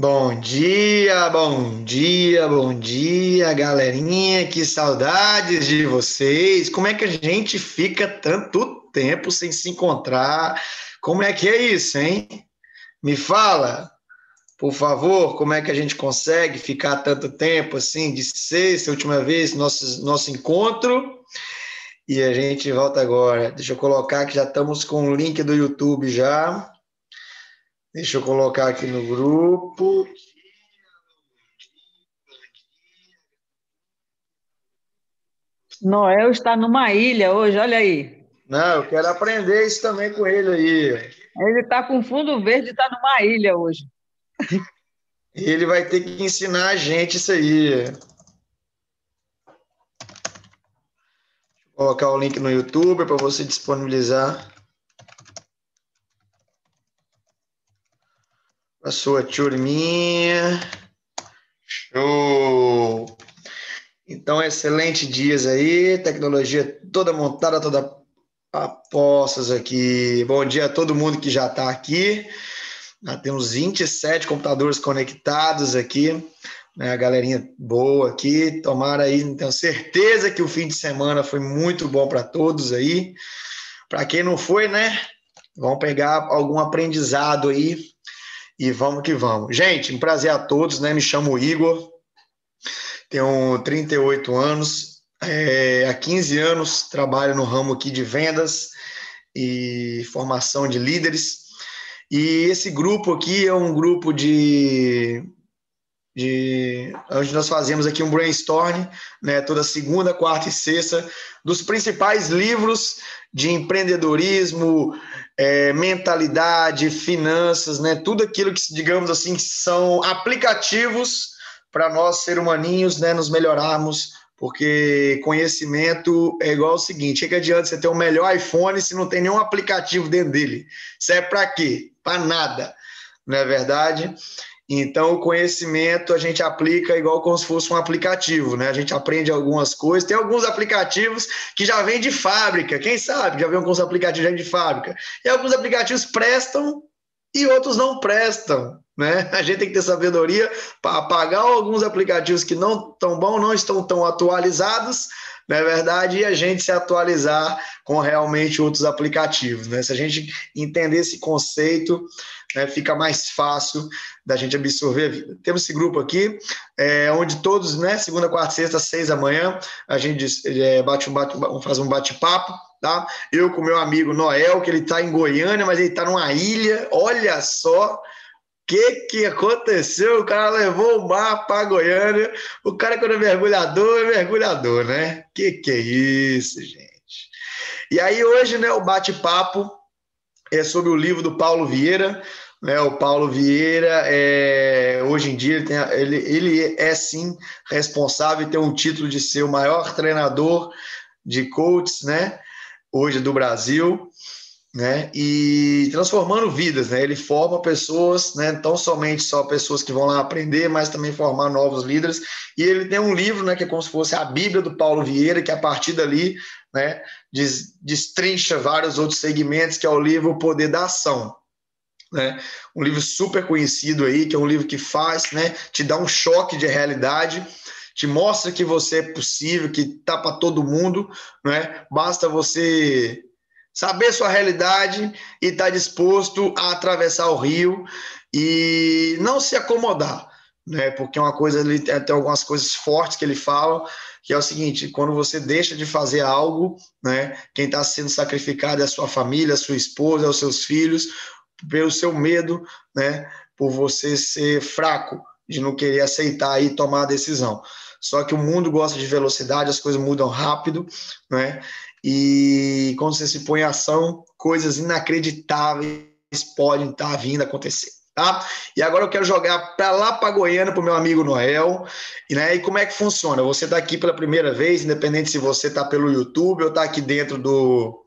Bom dia, bom dia, bom dia, galerinha. Que saudades de vocês. Como é que a gente fica tanto tempo sem se encontrar? Como é que é isso, hein? Me fala, por favor, como é que a gente consegue ficar tanto tempo assim, de sexta, última vez, nosso, nosso encontro? E a gente volta agora. Deixa eu colocar que já estamos com o link do YouTube já. Deixa eu colocar aqui no grupo. Noel está numa ilha hoje, olha aí. Não, eu quero aprender isso também com ele aí. Ele está com fundo verde e está numa ilha hoje. Ele vai ter que ensinar a gente isso aí. Vou colocar o link no YouTube para você disponibilizar. A sua turminha. Show! Então, excelente dias aí, tecnologia toda montada, toda a postos aqui. Bom dia a todo mundo que já está aqui. Já temos 27 computadores conectados aqui, né? A galerinha boa aqui. Tomara aí, tenho certeza que o fim de semana foi muito bom para todos aí. Para quem não foi, né? Vão pegar algum aprendizado aí e vamos que vamos. Gente, um prazer a todos, né? Me chamo Igor, tenho 38 anos, é, há 15 anos trabalho no ramo aqui de vendas e formação de líderes. E esse grupo aqui é um grupo de, de onde nós fazemos aqui um brainstorm, né, toda segunda, quarta e sexta, dos principais livros de empreendedorismo, é, mentalidade, finanças, né? Tudo aquilo que, digamos assim, são aplicativos para nós, ser humaninhos, né, nos melhorarmos, porque conhecimento é igual ao seguinte: que adianta você ter o melhor iPhone se não tem nenhum aplicativo dentro dele? Serve para quê? Para nada, não é verdade? Então, o conhecimento a gente aplica igual como se fosse um aplicativo, né? A gente aprende algumas coisas. Tem alguns aplicativos que já vêm de fábrica, quem sabe? Já vem alguns aplicativos já de fábrica. E alguns aplicativos prestam e outros não prestam, né? A gente tem que ter sabedoria para apagar alguns aplicativos que não estão bons, não estão tão atualizados, não é verdade? E a gente se atualizar com realmente outros aplicativos, né? Se a gente entender esse conceito, né, fica mais fácil da gente absorver a vida. Temos esse grupo aqui, é, onde todos, né, segunda, quarta, sexta, seis da manhã, a gente é, bate um bate, faz um bate-papo, tá? Eu com meu amigo Noel, que ele está em Goiânia, mas ele está numa ilha, olha só, que, que aconteceu? O cara levou o mar para Goiânia. O cara, quando é mergulhador, é mergulhador, né? Que que é isso, gente? E aí, hoje, né, o bate-papo é sobre o livro do Paulo Vieira. Né, o Paulo Vieira, é, hoje em dia, ele, tem, ele, ele é sim responsável e tem um título de ser o maior treinador de coaches, né, hoje do Brasil, né, e transformando vidas, né, ele forma pessoas, né, não somente só pessoas que vão lá aprender, mas também formar novos líderes, e ele tem um livro, né, que é como se fosse a Bíblia do Paulo Vieira, que a partir dali né, destrincha vários outros segmentos, que é o livro O Poder da Ação. Né? Um livro super conhecido aí, que é um livro que faz, né, te dá um choque de realidade, te mostra que você é possível, que tá para todo mundo, né? Basta você saber sua realidade e estar tá disposto a atravessar o rio e não se acomodar, né? Porque é uma coisa ali tem algumas coisas fortes que ele fala, que é o seguinte: quando você deixa de fazer algo, né, quem está sendo sacrificado é a sua família, a sua esposa, os seus filhos, pelo seu medo, né, por você ser fraco, de não querer aceitar e tomar a decisão. Só que o mundo gosta de velocidade, as coisas mudam rápido, né? E quando você se põe em ação, coisas inacreditáveis podem estar tá vindo a acontecer tá? E agora eu quero jogar para lá para Goiânia para o meu amigo Noel. E, né, e como é que funciona? Você está aqui pela primeira vez, independente se você está pelo YouTube ou está aqui dentro do,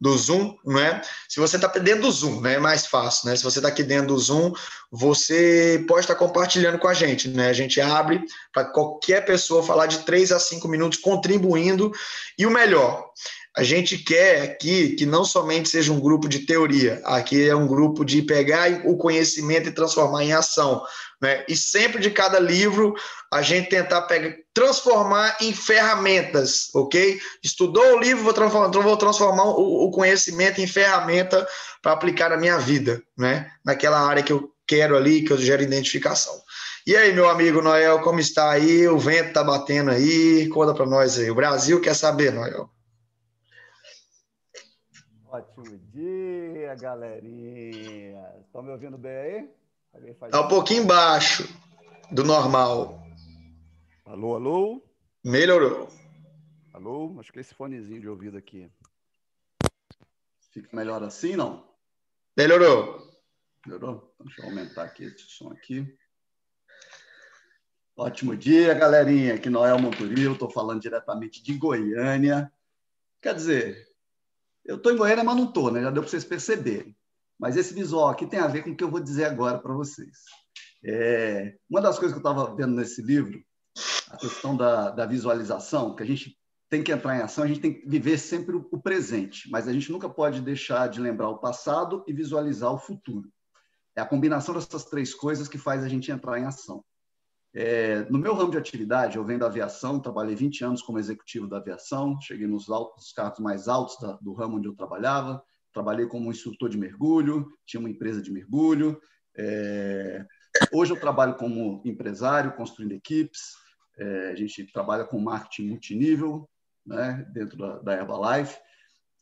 do Zoom, né? Se você está dentro do Zoom, né? É mais fácil, né? Se você está aqui dentro do Zoom, você pode estar tá compartilhando com a gente, né? A gente abre para qualquer pessoa falar de 3 a 5 minutos contribuindo. E o melhor, A gente quer aqui que não somente seja um grupo de teoria, aqui é um grupo de pegar o conhecimento e transformar em ação. Né? E sempre de cada livro a gente tentar pegar, transformar em ferramentas, ok? Estudou o livro, vou transformar, então vou transformar o, o conhecimento em ferramenta para aplicar na minha vida, né? Naquela área que eu quero ali, que eu gero identificação. E aí, meu amigo Noel, como está aí? O vento está batendo aí? Conta para nós aí. O Brasil quer saber, Noel. Ótimo dia, galerinha. Estão me ouvindo bem aí? Está um pouquinho baixo do normal. Alô, alô? Melhorou. Alô? Acho que é esse fonezinho de ouvido aqui. Fica melhor assim, não? Melhorou. Melhorou? Então, deixa eu aumentar aqui esse som aqui. Ótimo dia, galerinha. Aqui Noel Monturil, estou falando diretamente de Goiânia. Quer dizer, eu estou em Goiânia, mas não estou, né? Já deu para vocês perceberem. Mas esse visual aqui tem a ver com o que eu vou dizer agora para vocês. É, uma das coisas que eu estava vendo nesse livro, a questão da, da, visualização, que a gente tem que entrar em ação, a gente tem que viver sempre o, o presente, mas a gente nunca pode deixar de lembrar o passado e visualizar o futuro. É a combinação dessas três coisas que faz a gente entrar em ação. É, no meu ramo de atividade, eu venho da aviação, trabalhei 20 anos como executivo da aviação, cheguei nos, altos, cargos mais altos da, do ramo onde eu trabalhava, trabalhei como instrutor de mergulho, tinha uma empresa de mergulho. É, hoje eu trabalho como empresário, construindo equipes, é, a gente trabalha com marketing multinível né, dentro da, da Herbalife.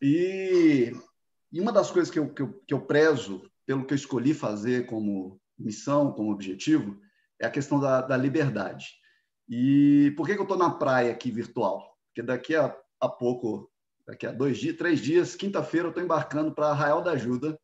E, e uma das coisas que eu, que, eu, que eu prezo, pelo que eu escolhi fazer como missão, como objetivo, é a questão da, da liberdade. E por que, que eu estou na praia aqui virtual? Porque daqui a, a pouco, daqui a dois dias, três dias, quinta-feira, eu estou embarcando para Arraial da Ajuda,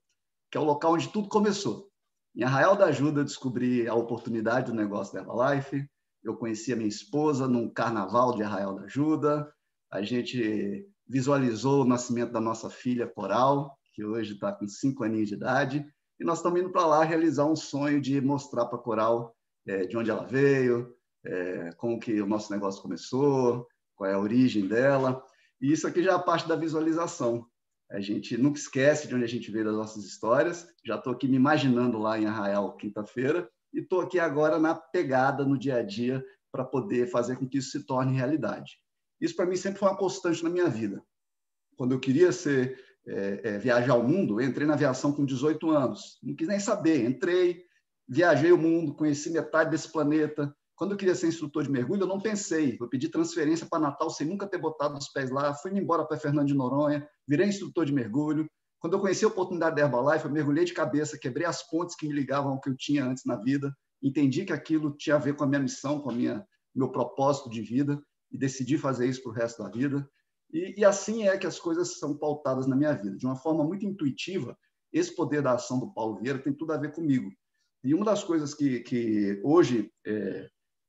que é o local onde tudo começou. Em Arraial da Ajuda, eu descobri a oportunidade do negócio da Herbalife. Eu conheci a minha esposa num carnaval de Arraial da Ajuda. A gente visualizou o nascimento da nossa filha Coral, que hoje está com cinco aninhos de idade. E nós estamos indo para lá realizar um sonho de mostrar para Coral é, de onde ela veio, é, como que o nosso negócio começou, qual é a origem dela. E isso aqui já é a parte da visualização. A gente nunca esquece de onde a gente veio das nossas histórias. Já estou aqui me imaginando lá em Arraial, quinta-feira, e estou aqui agora na pegada, no dia a dia, para poder fazer com que isso se torne realidade. Isso, para mim, sempre foi uma constante na minha vida. Quando eu queria ser é, é, viajar ao mundo, entrei na aviação com 18 anos. Não quis nem saber. Entrei, viajei o mundo, conheci metade desse planeta. Quando eu queria ser instrutor de mergulho, eu não pensei. Eu pedi transferência para Natal sem nunca ter botado os pés lá. Fui embora para Fernando de Noronha, virei instrutor de mergulho. Quando eu conheci a oportunidade da Herbalife, eu mergulhei de cabeça, quebrei as pontes que me ligavam ao que eu tinha antes na vida, entendi que aquilo tinha a ver com a minha missão, com a minha meu propósito de vida e decidi fazer isso para o resto da vida. E, e, assim é que as coisas são pautadas na minha vida, de uma forma muito intuitiva. Esse poder da ação do Paulo Vieira tem tudo a ver comigo. E uma das coisas que, que hoje é,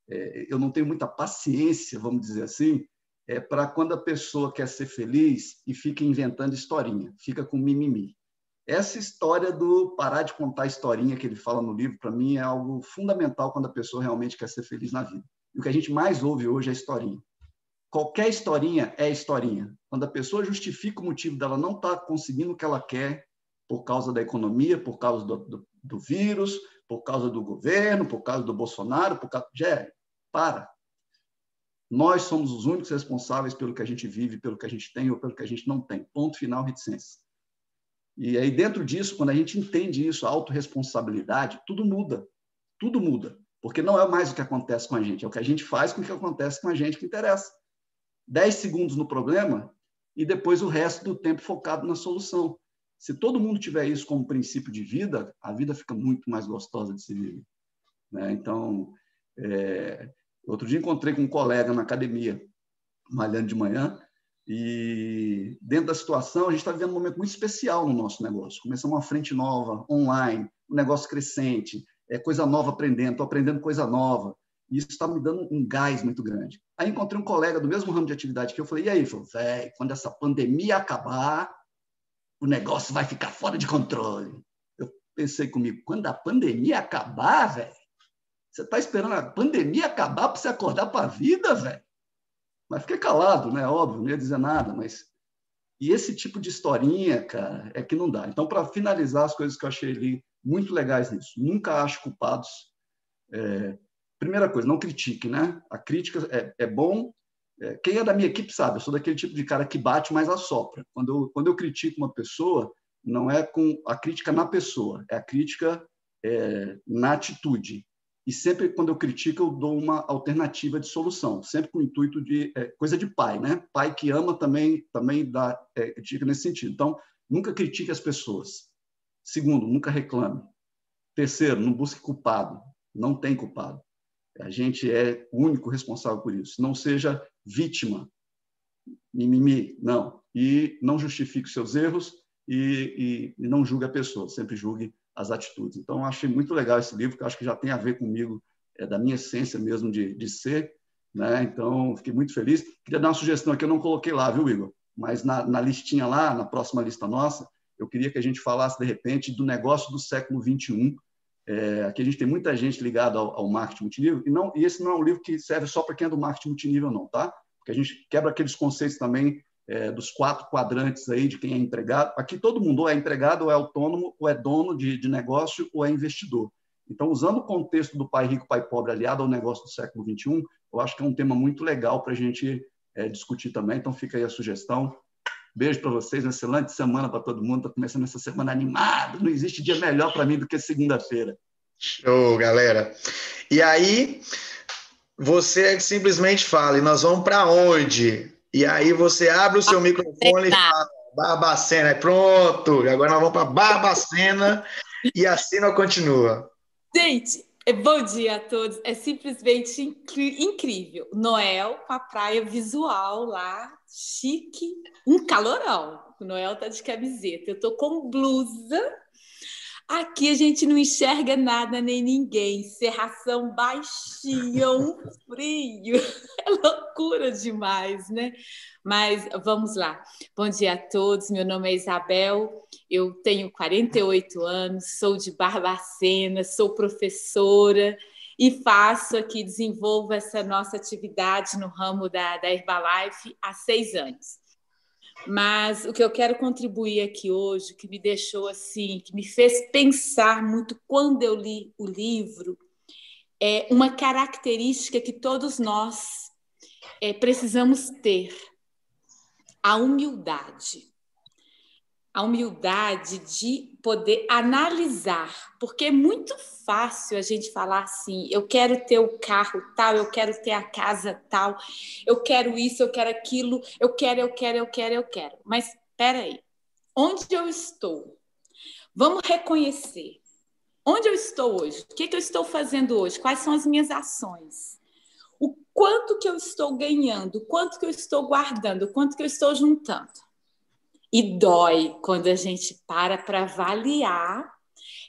é, eu não tenho muita paciência, vamos dizer assim, é para quando a pessoa quer ser feliz e fica inventando historinha, fica com mimimi. Essa história do parar de contar historinha que ele fala no livro, para mim, é algo fundamental quando a pessoa realmente quer ser feliz na vida. E o que a gente mais ouve hoje é historinha. Qualquer historinha é historinha. Quando a pessoa justifica o motivo dela não estar tá conseguindo o que ela quer, por causa da economia, por causa do, do, do vírus, por causa do governo, por causa do Bolsonaro, por causa. Jerry, para. Nós somos os únicos responsáveis pelo que a gente vive, pelo que a gente tem ou pelo que a gente não tem. Ponto final, reticência. E aí, dentro disso, quando a gente entende isso, a autorresponsabilidade, tudo muda. Tudo muda. Porque não é mais o que acontece com a gente, é o que a gente faz com o que acontece com a gente que interessa. Dez segundos no problema e depois o resto do tempo focado na solução. Se todo mundo tiver isso como princípio de vida, a vida fica muito mais gostosa de se viver. Né? Então, é... outro dia encontrei com um colega na academia, malhando de manhã, e dentro da situação, a gente está vivendo um momento muito especial no nosso negócio. Começamos uma frente nova, online, um negócio crescente, é coisa nova aprendendo, estou aprendendo coisa nova. E isso está me dando um gás muito grande. Aí encontrei um colega do mesmo ramo de atividade que eu falei, e aí? Velho, quando essa pandemia acabar, o negócio vai ficar fora de controle. Eu pensei comigo, quando a pandemia acabar, velho, você está esperando a pandemia acabar para você acordar para a vida, velho? Mas fiquei calado, né? Óbvio, não ia dizer nada, mas. E esse tipo de historinha, cara, é que não dá. Então, para finalizar, as coisas que eu achei ali muito legais nisso. Nunca acho culpados. É, primeira coisa, não critique, né? A crítica é, é bom. É, quem é da minha equipe sabe, eu sou daquele tipo de cara que bate, mas assopra. Quando eu, quando eu critico uma pessoa, não é com a crítica na pessoa, é a crítica é, na atitude. E sempre, quando eu critico, eu dou uma alternativa de solução, sempre com o intuito de é, coisa de pai, né? Pai que ama também também dá é, critica nesse sentido. Então, nunca critique as pessoas. Segundo, nunca reclame. Terceiro, não busque culpado. Não tem culpado. A gente é o único responsável por isso. Não seja vítima. Mimimi, não. E não justifique seus erros e, e, e não julgue a pessoa. Sempre julgue as atitudes. Então, achei muito legal esse livro, que acho que já tem a ver comigo, é da minha essência mesmo de, de ser. Né? Então, fiquei muito feliz. Queria dar uma sugestão aqui, eu não coloquei lá, viu, Igor? Mas na, na listinha lá, na próxima lista nossa, eu queria que a gente falasse, de repente, do negócio do século XXI. É, aqui a gente tem muita gente ligada ao, ao, marketing multinível, e, não, e esse não é um livro que serve só para quem é do marketing multinível, não, tá? Porque a gente quebra aqueles conceitos também é, dos quatro quadrantes aí de quem é empregado. Aqui todo mundo ou é empregado, ou é autônomo, ou é dono de, de negócio, ou é investidor. Então, usando o contexto do pai rico, pai pobre aliado ao negócio do século XXI, eu acho que é um tema muito legal para a gente é, discutir também. Então, fica aí a sugestão. Beijo para vocês, uma excelente semana para todo mundo. Está começando essa semana animada. Não existe dia melhor para mim do que segunda-feira. Show, galera. E aí, você simplesmente fala, e nós vamos para onde? E aí você abre o seu microfone e fala, Barbacena, é pronto. E agora nós vamos para Barbacena e a cena continua. Gente, é bom dia a todos. É simplesmente incrível. Noel com a praia visual lá, chique, um calorão. O Noel tá de camiseta. Eu tô com blusa Aqui a gente não enxerga nada nem ninguém. Serração baixinha, um frio. É loucura demais, né? Mas vamos lá. Bom dia a todos. Meu nome é Isabel. Eu tenho 48 anos, sou de Barbacena, sou professora e faço aqui, desenvolvo essa nossa atividade no ramo da, da Herbalife há seis anos. Mas o que eu quero contribuir aqui hoje, que me deixou assim, que me fez pensar muito quando eu li o livro, é uma característica que todos nós é, precisamos ter: a humildade a humildade de poder analisar, porque é muito fácil a gente falar assim: eu quero ter o carro tal, eu quero ter a casa tal, eu quero isso, eu quero aquilo, eu quero, eu quero, eu quero, eu quero. Mas espera aí, onde eu estou? Vamos reconhecer. Onde eu estou hoje? O que, que eu estou fazendo hoje? Quais são as minhas ações? O quanto que eu estou ganhando? O quanto que eu estou guardando? O quanto que eu estou juntando? E dói quando a gente para para avaliar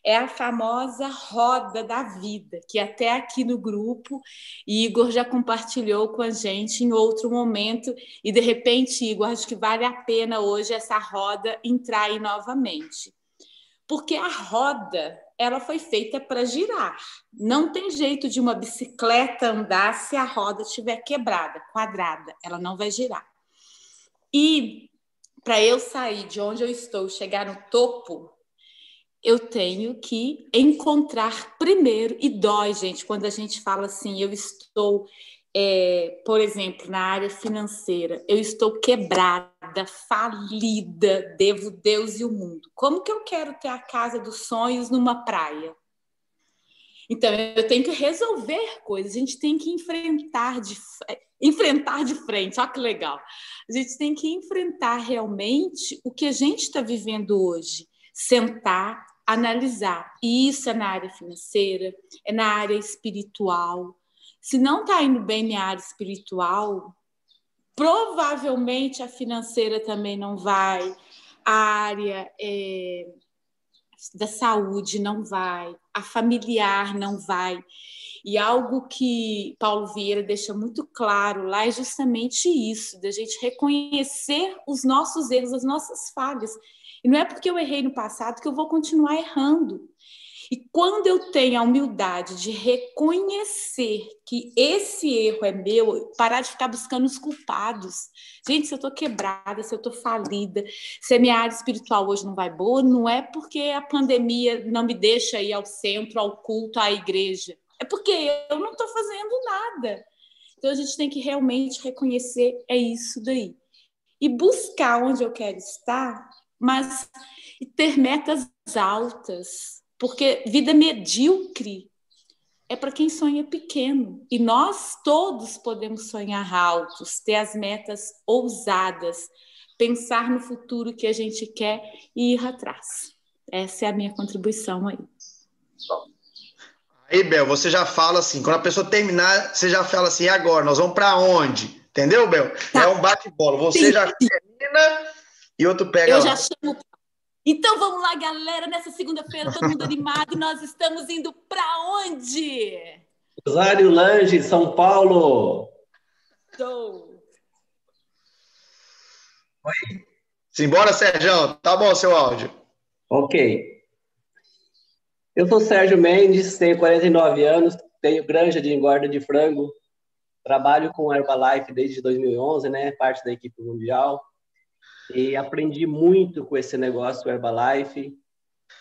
é a famosa roda da vida, que até aqui no grupo Igor já compartilhou com a gente em outro momento, e de repente, Igor, acho que vale a pena hoje essa roda entrar aí novamente. Porque a roda, ela foi feita para girar. Não tem jeito de uma bicicleta andar se a roda estiver quebrada, quadrada, ela não vai girar. E para eu sair de onde eu estou, chegar no topo, eu tenho que encontrar primeiro, e dói, gente, quando a gente fala assim, eu estou, é, por exemplo, na área financeira, eu estou quebrada, falida, devo Deus e o mundo. Como que eu quero ter a casa dos sonhos numa praia? Então, eu tenho que resolver coisas, a gente tem que enfrentar de, enfrentar de frente, olha que legal. A gente tem que enfrentar realmente o que a gente está vivendo hoje, sentar, analisar. E isso é na área financeira, é na área espiritual. Se não está indo bem na área espiritual, provavelmente a financeira também não vai, a área é, da saúde não vai, a familiar não vai. E algo que Paulo Vieira deixa muito claro lá é justamente isso, da gente reconhecer os nossos erros, as nossas falhas. E não é porque eu errei no passado que eu vou continuar errando. E quando eu tenho a humildade de reconhecer que esse erro é meu, parar de ficar buscando os culpados. Gente, se eu estou quebrada, se eu estou falida, se a minha área espiritual hoje não vai boa, não é porque a pandemia não me deixa ir ao centro, ao culto, à igreja. É porque eu não estou fazendo nada. Então a gente tem que realmente reconhecer é isso daí. E buscar onde eu quero estar, mas ter metas altas porque vida medíocre é para quem sonha pequeno. E nós todos podemos sonhar altos, ter as metas ousadas, pensar no futuro que a gente quer e ir atrás. Essa é a minha contribuição aí. Aí, Bel, você já fala assim, quando a pessoa terminar, você já fala assim, agora, nós vamos para onde? Entendeu, Bel? Tá. É um bate-bola. Você Sim. já termina e outro pega Eu lá. já chamo então vamos lá, galera, nessa segunda-feira, todo mundo animado, nós estamos indo para onde? Rosário Lange, São Paulo. Estou. Oi. Simbora, Sérgio. Tá bom seu áudio. Ok. Eu sou Sérgio Mendes, tenho 49 anos, tenho granja de engorda de frango, trabalho com Herbalife desde 2011, né, parte da equipe mundial. E aprendi muito com esse negócio Herbalife.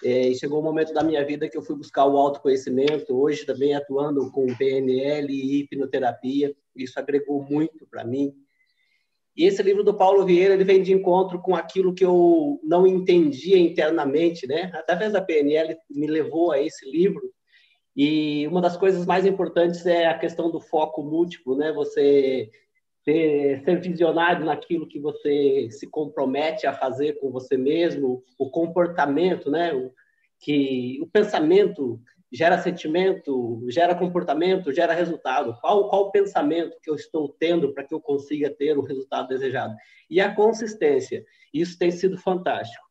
E chegou um momento da minha vida que eu fui buscar o autoconhecimento, hoje também atuando com PNL e hipnoterapia. Isso agregou muito para mim. E esse livro do Paulo Vieira, ele vem de encontro com aquilo que eu não entendia internamente, né? Através da PNL me levou a esse livro. E uma das coisas mais importantes é a questão do foco múltiplo, né? Você ser, ser visionário naquilo que você se compromete a fazer com você mesmo, o comportamento, né? O, que o pensamento gera sentimento, gera comportamento, gera resultado. Qual, qual o pensamento que eu estou tendo para que eu consiga ter o resultado desejado? E a consistência. Isso tem sido fantástico.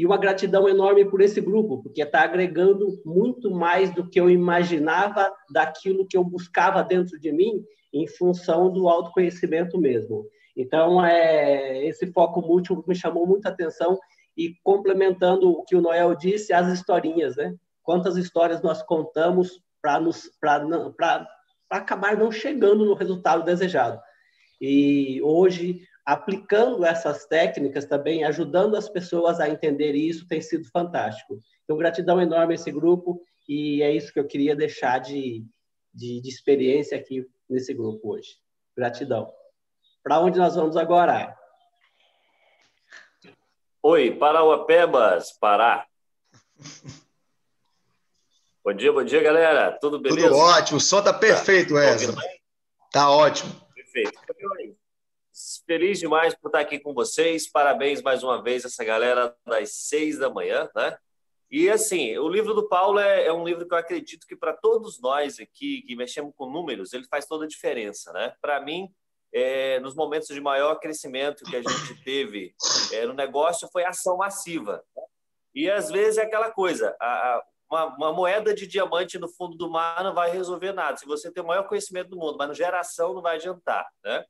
E uma gratidão enorme por esse grupo, porque está agregando muito mais do que eu imaginava daquilo que eu buscava dentro de mim em função do autoconhecimento mesmo. Então, é, esse foco múltiplo me chamou muita atenção e complementando o que o Noel disse, as historinhas, né? Quantas histórias nós contamos para acabar não chegando no resultado desejado. E hoje, aplicando essas técnicas também, ajudando as pessoas a entender isso, tem sido fantástico. Então, gratidão enorme a esse grupo e é isso que eu queria deixar de, de, de experiência aqui nesse grupo hoje. Gratidão. Para onde nós vamos agora? Oi, Parauapebas, Pará. Bom dia, bom dia, galera. Tudo beleza? Tudo ótimo. O som tá perfeito, tá. Wesley. Tá ótimo. Perfeito. Feliz demais por estar aqui com vocês. Parabéns mais uma vez essa galera das seis da manhã, né? E assim, o livro do Paulo é, é um livro que eu acredito que para todos nós aqui que mexemos com números, ele faz toda a diferença, né? Para mim, é, nos momentos de maior crescimento que a gente teve é, no negócio foi ação massiva. E às vezes é aquela coisa, a, a, uma, uma, moeda de diamante no fundo do mar não vai resolver nada. Se você tem o maior conhecimento do mundo, mas no geração não vai adiantar, né?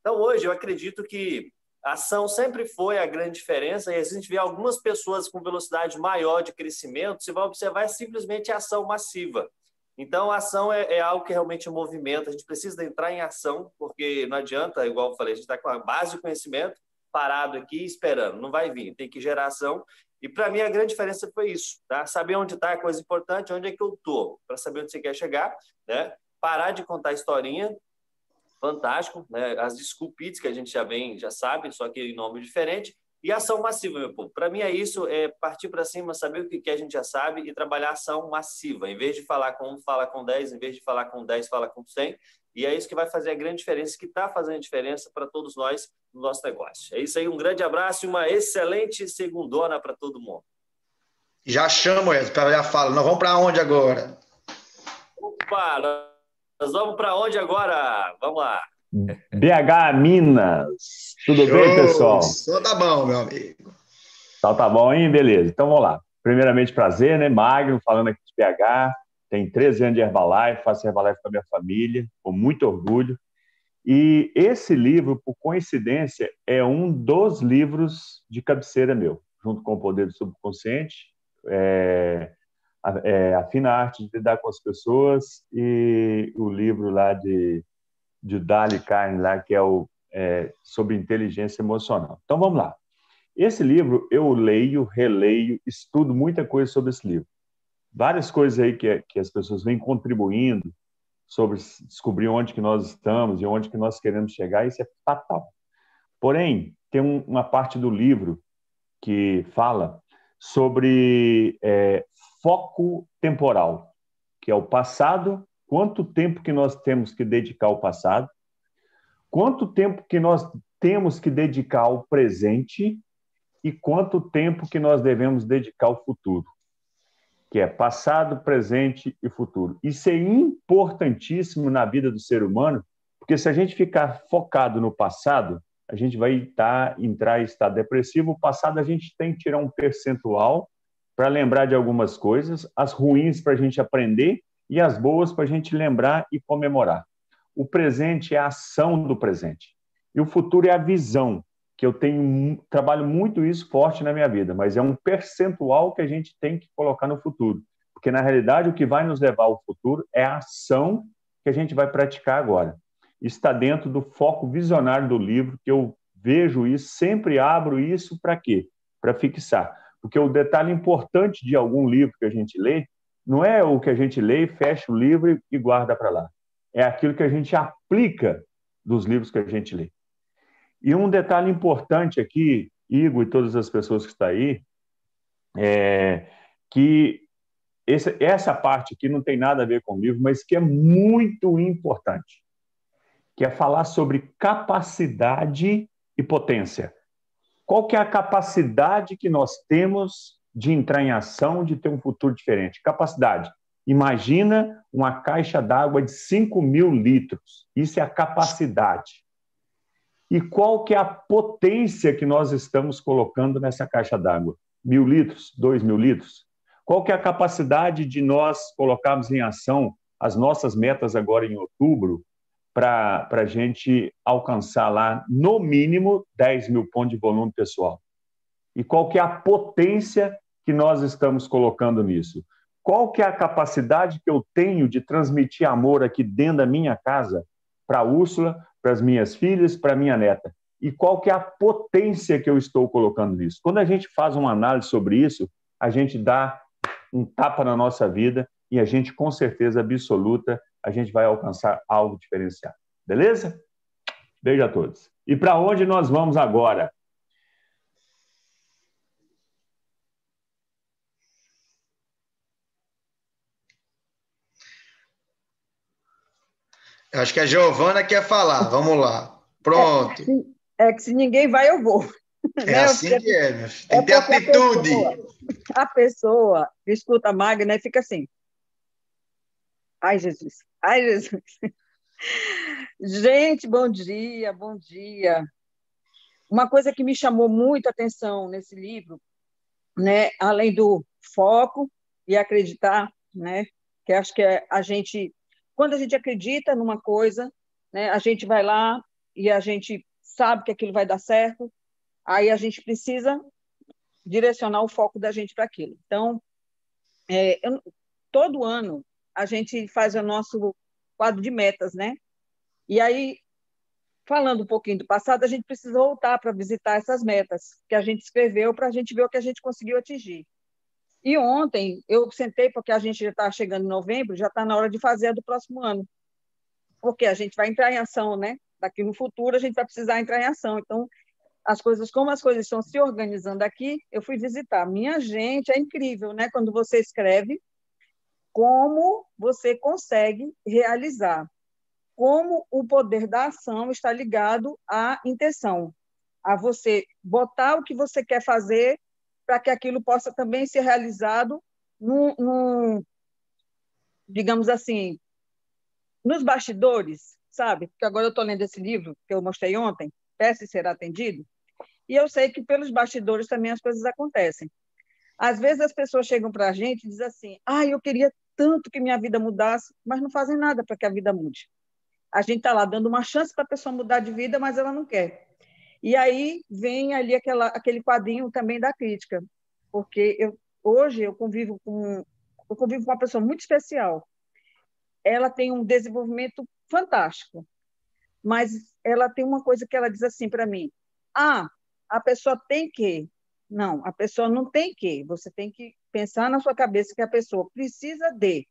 Então hoje eu acredito que a ação sempre foi a grande diferença, e a gente vê algumas pessoas com velocidade maior de crescimento, você vai observar é simplesmente a ação massiva. Então, a ação é, é, algo que realmente movimenta, a gente precisa entrar em ação, porque não adianta, igual eu falei, a gente está com a base de conhecimento parado aqui esperando, não vai vir, tem que gerar ação. E para mim a grande diferença foi isso, tá? Saber onde está é coisa importante, onde é que eu estou, para saber onde você quer chegar, né? Parar de contar historinha fantástico, né? As desculpites que a gente já vem, já sabe, só que em nome diferente. E ação massiva, meu povo. Para mim é isso, é partir para cima, saber o que, a gente já sabe e trabalhar ação massiva. Em vez de falar com um, fala com 10, em vez de falar com 10, fala com 100. E é isso que vai fazer a grande diferença, que está fazendo diferença para todos nós no nosso negócio. É isso aí, um grande abraço e uma excelente segundona para todo mundo. Já chamo, Edson, para já fala. Nós vamos para onde agora? Opa, nós vamos para onde agora? Vamos lá. BH Minas. Tudo Show. bem, pessoal? Só tá bom, meu amigo. Então tá bom, hein? Beleza. Então vamos lá. Primeiramente, prazer, né? Magno, falando aqui de BH. Tem 13 anos de Herbalife, faço Herbalife com a minha família, com muito orgulho. E esse livro, por coincidência, é um dos livros de cabeceira meu, junto com o Poder do Subconsciente. É a, é, a fina arte de lidar com as pessoas e o livro lá de, de Dali Carne, lá, que é o é, sobre inteligência emocional. Então vamos lá. Esse livro eu leio, releio, estudo muita coisa sobre esse livro. Várias coisas aí que, que as pessoas vêm contribuindo sobre descobrir onde que nós estamos e onde que nós queremos chegar, isso é fatal. Porém, tem um, uma parte do livro que fala sobre é, foco temporal, que é o passado, quanto tempo que nós temos que dedicar ao passado, quanto tempo que nós temos que dedicar ao presente e quanto tempo que nós devemos dedicar ao futuro, que é passado, presente e futuro. Isso é importantíssimo na vida do ser humano, porque se a gente ficar focado no passado, a gente vai estar, entrar em estado depressivo. O passado a gente tem que tirar um percentual para lembrar de algumas coisas, as ruins para a gente aprender e as boas para a gente lembrar e comemorar. O presente é a ação do presente. E o futuro é a visão, que eu tenho trabalho muito isso forte na minha vida, mas é um percentual que a gente tem que colocar no futuro. Porque na realidade o que vai nos levar ao futuro é a ação que a gente vai praticar agora. Está dentro do foco visionário do livro, que eu vejo isso, sempre abro isso para quê? Para fixar. Porque o detalhe importante de algum livro que a gente lê não é o que a gente lê, fecha o livro e guarda para lá é aquilo que a gente aplica dos livros que a gente lê. E um detalhe importante aqui, Igor e todas as pessoas que estão aí, é que essa parte aqui não tem nada a ver com o livro, mas que é muito importante, que é falar sobre capacidade e potência. Qual que é a capacidade que nós temos de entrar em ação, de ter um futuro diferente? Capacidade. Imagina uma caixa d'água de 5 mil litros. Isso é a capacidade. E qual que é a potência que nós estamos colocando nessa caixa d'água? Mil litros? Dois mil litros? Qual que é a capacidade de nós colocarmos em ação as nossas metas agora em outubro para a gente alcançar lá, no mínimo, 10 mil pontos de volume pessoal? E qual que é a potência que nós estamos colocando nisso? Qual que é a capacidade que eu tenho de transmitir amor aqui dentro da minha casa para a Úrsula, para as minhas filhas, para a minha neta? E qual que é a potência que eu estou colocando nisso? Quando a gente faz uma análise sobre isso, a gente dá um tapa na nossa vida e a gente, com certeza absoluta, a gente vai alcançar algo diferenciado. Beleza? Beijo a todos. E para onde nós vamos agora? Acho que a Giovana quer falar. Vamos lá. Pronto. É, é que se ninguém vai, eu vou. É né? assim que é, meu. Tem que ter atitude. A pessoa, a pessoa que escuta a Magna e fica assim. Ai, Jesus. Ai, Jesus. Gente, bom dia, bom dia. Uma coisa que me chamou muito a atenção nesse livro, né, além do foco e acreditar, né, que acho que é a gente quando a gente acredita numa coisa, né, a gente vai lá e a gente sabe que aquilo vai dar certo, aí a gente precisa direcionar o foco da gente para aquilo. Então, é, eu, todo ano a gente faz o nosso quadro de metas, né? E aí, falando um pouquinho do passado, a gente precisa voltar para visitar essas metas que a gente escreveu para a gente ver o que a gente conseguiu atingir. E ontem eu sentei, porque a gente já está chegando em novembro, já está na hora de fazer a do próximo ano. Porque a gente vai entrar em ação, né? Daqui no futuro a gente vai precisar entrar em ação. Então, as coisas, como as coisas estão se organizando aqui, eu fui visitar. Minha gente, é incrível, né? Quando você escreve, como você consegue realizar. Como o poder da ação está ligado à intenção, a você botar o que você quer fazer para que aquilo possa também ser realizado num, num, digamos assim, nos bastidores, sabe? Porque agora eu estou lendo esse livro que eu mostrei ontem, Peça e Será Atendido, e eu sei que pelos bastidores também as coisas acontecem. Às vezes as pessoas chegam para a gente e dizem assim, ah, eu queria tanto que minha vida mudasse, mas não fazem nada para que a vida mude. A gente está lá dando uma chance para a pessoa mudar de vida, mas ela não quer. E aí vem ali aquela, aquele quadrinho também da crítica, porque eu, hoje eu convivo com, eu convivo com uma pessoa muito especial. Ela tem um desenvolvimento fantástico, mas ela tem uma coisa que ela diz assim para mim: ah, a pessoa tem que. Não, a pessoa não tem que. Você tem que pensar na sua cabeça que a pessoa precisa de,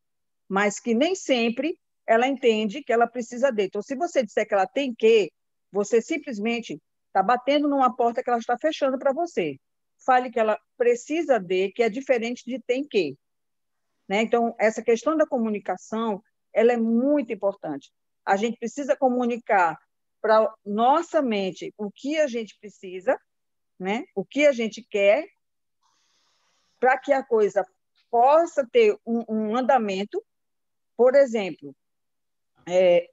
mas que nem sempre ela entende que ela precisa de. Então, se você disser que ela tem que, você simplesmente está batendo numa porta que ela está fechando para você. Fale que ela precisa de, que é diferente de tem que. Né? Então, essa questão da comunicação, ela é muito importante. A gente precisa comunicar para nossa mente o que a gente precisa, né? o que a gente quer, para que a coisa possa ter um, um andamento. Por exemplo, é,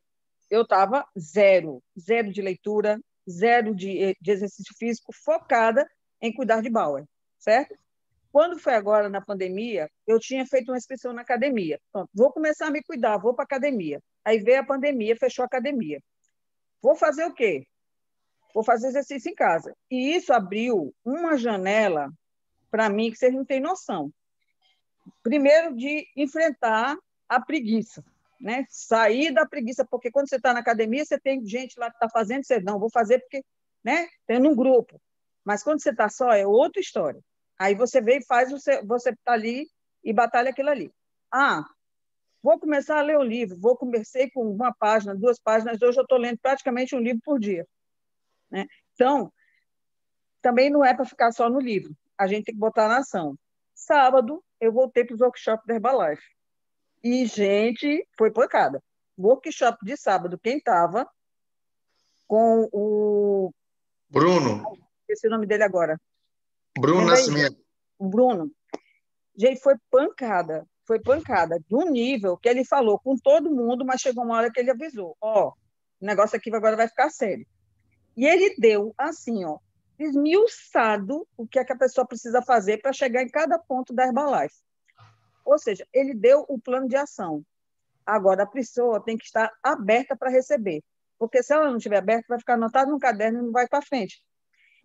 eu estava zero, zero de leitura, zero de, de exercício físico, focada em cuidar de Bauer, certo? Quando foi agora na pandemia, eu tinha feito uma inscrição na academia. Pronto, vou começar a me cuidar, vou para a academia. Aí veio a pandemia, fechou a academia. Vou fazer o quê? Vou fazer exercício em casa. E isso abriu uma janela para mim que vocês não têm noção. Primeiro, de enfrentar a preguiça né? Sair da preguiça, porque quando você está na academia, você tem gente lá que está fazendo, você não, vou fazer porque, né? Tem um grupo. Mas quando você está só, é outra história. Aí você vem e faz, você está ali e batalha aquilo ali. Ah, vou começar a ler o livro, vou comecei com uma página, duas páginas, hoje eu estou lendo praticamente um livro por dia. Né? Então, também não é para ficar só no livro, a gente tem que botar na ação. Sábado, eu voltei para os workshops da Herbalife. E, gente, foi pancada. Workshop de sábado, quem estava com o. Bruno. Esqueci o nome dele agora. Bruno Nascimento. Bruno. Gente, foi pancada. Foi pancada. Do nível que ele falou com todo mundo, mas chegou uma hora que ele avisou: Ó, oh, o negócio aqui agora vai ficar sério. E ele deu, assim, ó, esmiuçado o que, é que a pessoa precisa fazer para chegar em cada ponto da Herbalife. Ou seja, ele deu o plano de ação. Agora, a pessoa tem que estar aberta para receber. Porque se ela não estiver aberta, vai ficar anotado no caderno e não vai para frente.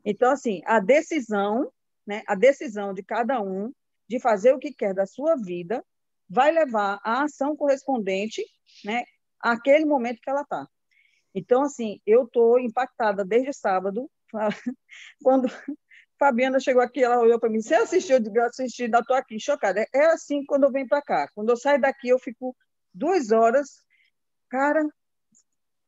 Então, assim, a decisão, né, a decisão de cada um de fazer o que quer da sua vida vai levar à ação correspondente né, àquele momento que ela está. Então, assim, eu estou impactada desde sábado, quando Fabiana chegou aqui, ela olhou para mim, você assistiu? Eu assisti, ainda estou aqui, chocada. É assim quando eu venho para cá. Quando eu saio daqui, eu fico duas horas, cara,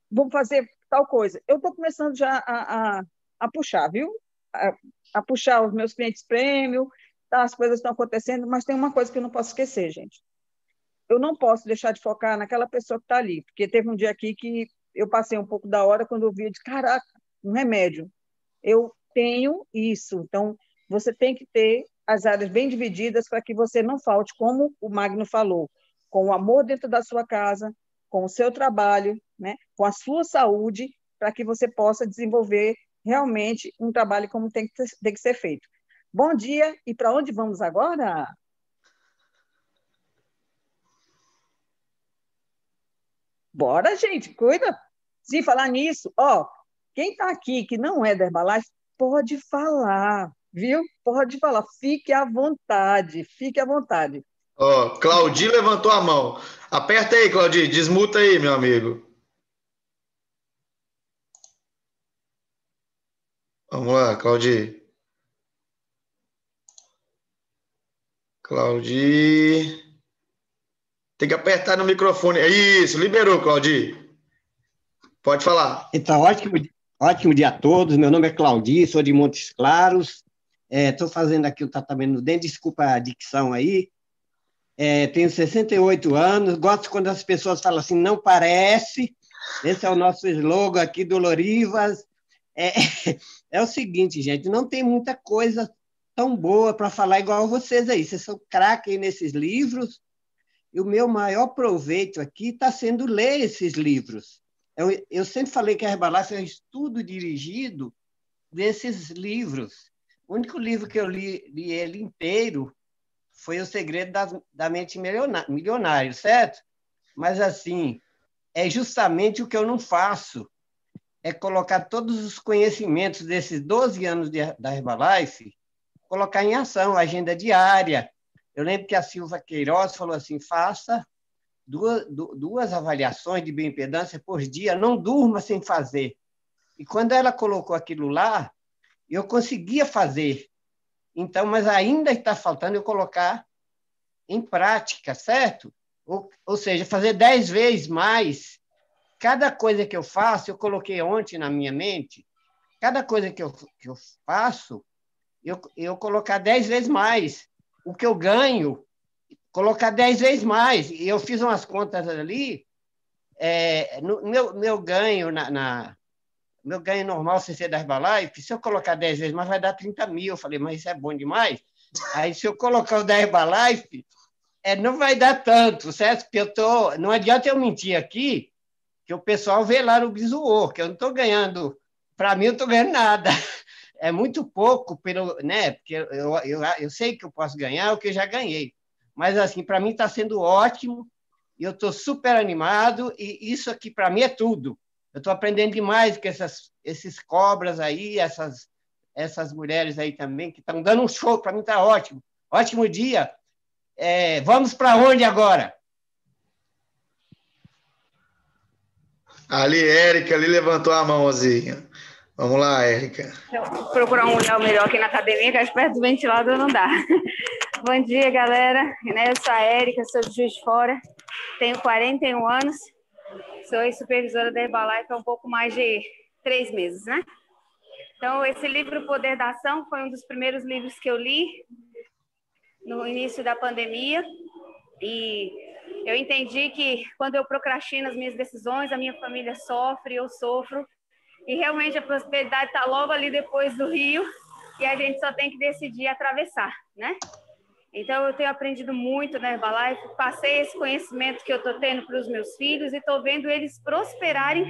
vamos fazer tal coisa. Eu estou começando já a, a, a puxar, viu? A, a, puxar os meus clientes prêmio, tá, as coisas estão acontecendo, mas tem uma coisa que eu não posso esquecer, gente. Eu não posso deixar de focar naquela pessoa que está ali, porque teve um dia aqui que eu passei um pouco da hora quando eu vi, disse, caraca, um remédio. Eu tenho isso. Então, você tem que ter as áreas bem divididas para que você não falte, como o Magno falou, com o amor dentro da sua casa, com o seu trabalho, né, com a sua saúde, para que você possa desenvolver realmente um trabalho como tem que, tem que ser feito. Bom dia, e para onde vamos agora? Bora, gente, cuida. Se falar nisso, ó, quem está aqui que não é da Herbalife, pode falar, viu? Pode falar, fique à vontade, fique à vontade. Ó, oh, levantou a mão. Aperta aí, Claudi, desmuta aí, meu amigo. Vamos lá, Claudi. Claudi. Tem que apertar no microfone. É isso, liberou, Claudi. Pode falar. Então, ótimo, Ótimo dia a todos. Meu nome é Claudio, sou de Montes Claros. Estou é, fazendo aqui o tratamento no dente, desculpa a dicção aí. É, tenho 68 anos. Gosto quando as pessoas falam assim, não parece. Esse é o nosso slogan aqui do Lorivas. É, é o seguinte, gente, não tem muita coisa tão boa para falar igual vocês aí. Vocês são craques nesses livros. E o meu maior proveito aqui está sendo ler esses livros. Eu, eu sempre falei que a Herbalife é um estudo dirigido desses livros. O único livro que eu li, li ele inteiro foi O Segredo da, da Mente Milionário, certo? Mas, assim, é justamente o que eu não faço. É colocar todos os conhecimentos desses 12 anos de, da Herbalife, colocar em ação, agenda diária, Eu lembro que a Silva Queiroz falou assim: faça duas, duas avaliações de bioimpedância por dia, não durma sem fazer. E quando ela colocou aquilo lá, eu conseguia fazer. Então, mas ainda está faltando eu colocar em prática, certo? Ou, ou seja, fazer dez vezes mais. Cada coisa que eu faço, eu coloquei ontem na minha mente, cada coisa que eu, que eu faço, eu, eu colocar dez vezes mais. O que eu ganho, colocar dez vezes mais. E eu fiz umas contas ali, é, no, meu, meu ganho na, na meu ganho normal sem ser da Herbalife, se eu colocar 10 vezes mais, vai dar 30 mil. Eu falei, mas isso é bom demais. Aí, se eu colocar o da Herbalife, é, não vai dar tanto, certo? Porque eu tô. Não adianta eu mentir aqui, que o pessoal vê lá no Bisuô, que eu não estou ganhando. Para mim, eu não estou ganhando nada. É muito pouco, pelo, né? Porque eu, eu, eu sei que eu posso ganhar o que eu já ganhei. Mas, assim, para mim está sendo ótimo, e eu estou super animado, e isso aqui, para mim, é tudo. Eu estou aprendendo demais com essas, esses cobras aí, essas, essas mulheres aí também, que estão dando um show, para mim está ótimo. Ótimo dia. É, vamos para onde agora? Ali, Érica, ali levantou a mãozinha. Vamos lá, Érica. Vou procurar um lugar melhor aqui na academia, que é perto do ventilador não dá. Bom dia, galera. Eu sou a Érica, sou de Juiz de Fora, tenho 41 anos sou supervisora da Herbalife há um pouco mais de três meses, né? Então, esse livro, O Poder da Ação, foi um dos primeiros livros que eu li no início da pandemia. E eu entendi que quando eu procrastino as minhas decisões, a minha família sofre, eu sofro. E realmente a prosperidade está logo ali depois do rio e a gente só tem que decidir atravessar, né? Então, eu tenho aprendido muito na Herbalife, passei esse conhecimento que eu estou tendo para os meus filhos e estou vendo eles prosperarem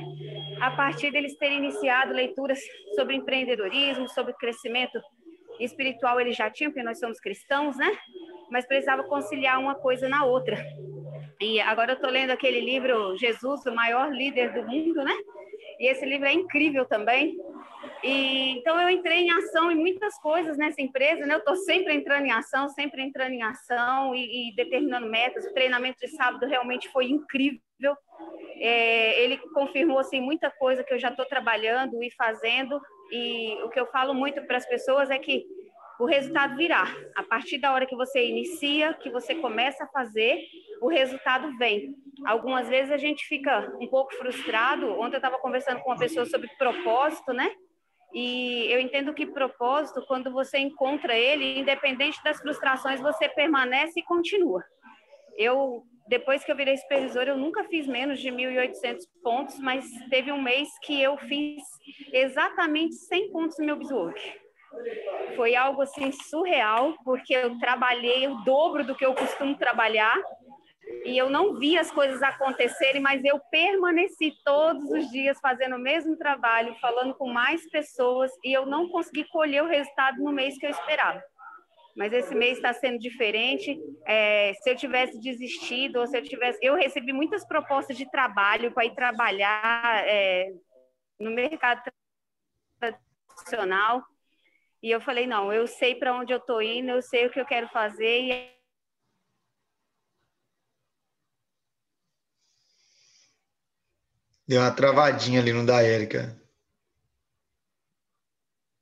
a partir deles terem iniciado leituras sobre empreendedorismo, sobre crescimento espiritual. Eles já tinham, porque nós somos cristãos, né? Mas precisava conciliar uma coisa na outra. E agora eu estou lendo aquele livro Jesus, o maior líder do mundo, né? E esse livro é incrível também. E, então eu entrei em ação em muitas coisas nessa empresa, né? Eu estou sempre entrando em ação, sempre entrando em ação e, e, determinando metas. O treinamento de sábado realmente foi incrível. É, ele confirmou assim muita coisa que eu já estou trabalhando e fazendo. E o que eu falo muito para as pessoas é que o resultado virá. A partir da hora que você inicia, que você começa a fazer, o resultado vem. Algumas vezes a gente fica um pouco frustrado. Ontem eu estava conversando com uma pessoa sobre propósito, né? E eu entendo que propósito, quando você encontra ele, independente das frustrações, você permanece e continua. Eu, depois que eu virei supervisor, eu nunca fiz menos de 1.800 pontos, mas teve um mês que eu fiz exatamente 100 pontos no meu Bizwork. Foi algo assim surreal, porque eu trabalhei o dobro do que eu costumo trabalhar e eu não vi as coisas acontecerem, mas eu permaneci todos os dias fazendo o mesmo trabalho, falando com mais pessoas e eu não consegui colher o resultado no mês que eu esperava. Mas esse mês está sendo diferente. É, se eu tivesse desistido, ou se eu tivesse. Eu recebi muitas propostas de trabalho para ir trabalhar é, no mercado tradicional. E eu falei: não, eu sei para onde eu estou indo, eu sei o que eu quero fazer. E Deu uma travadinha ali no da Érica.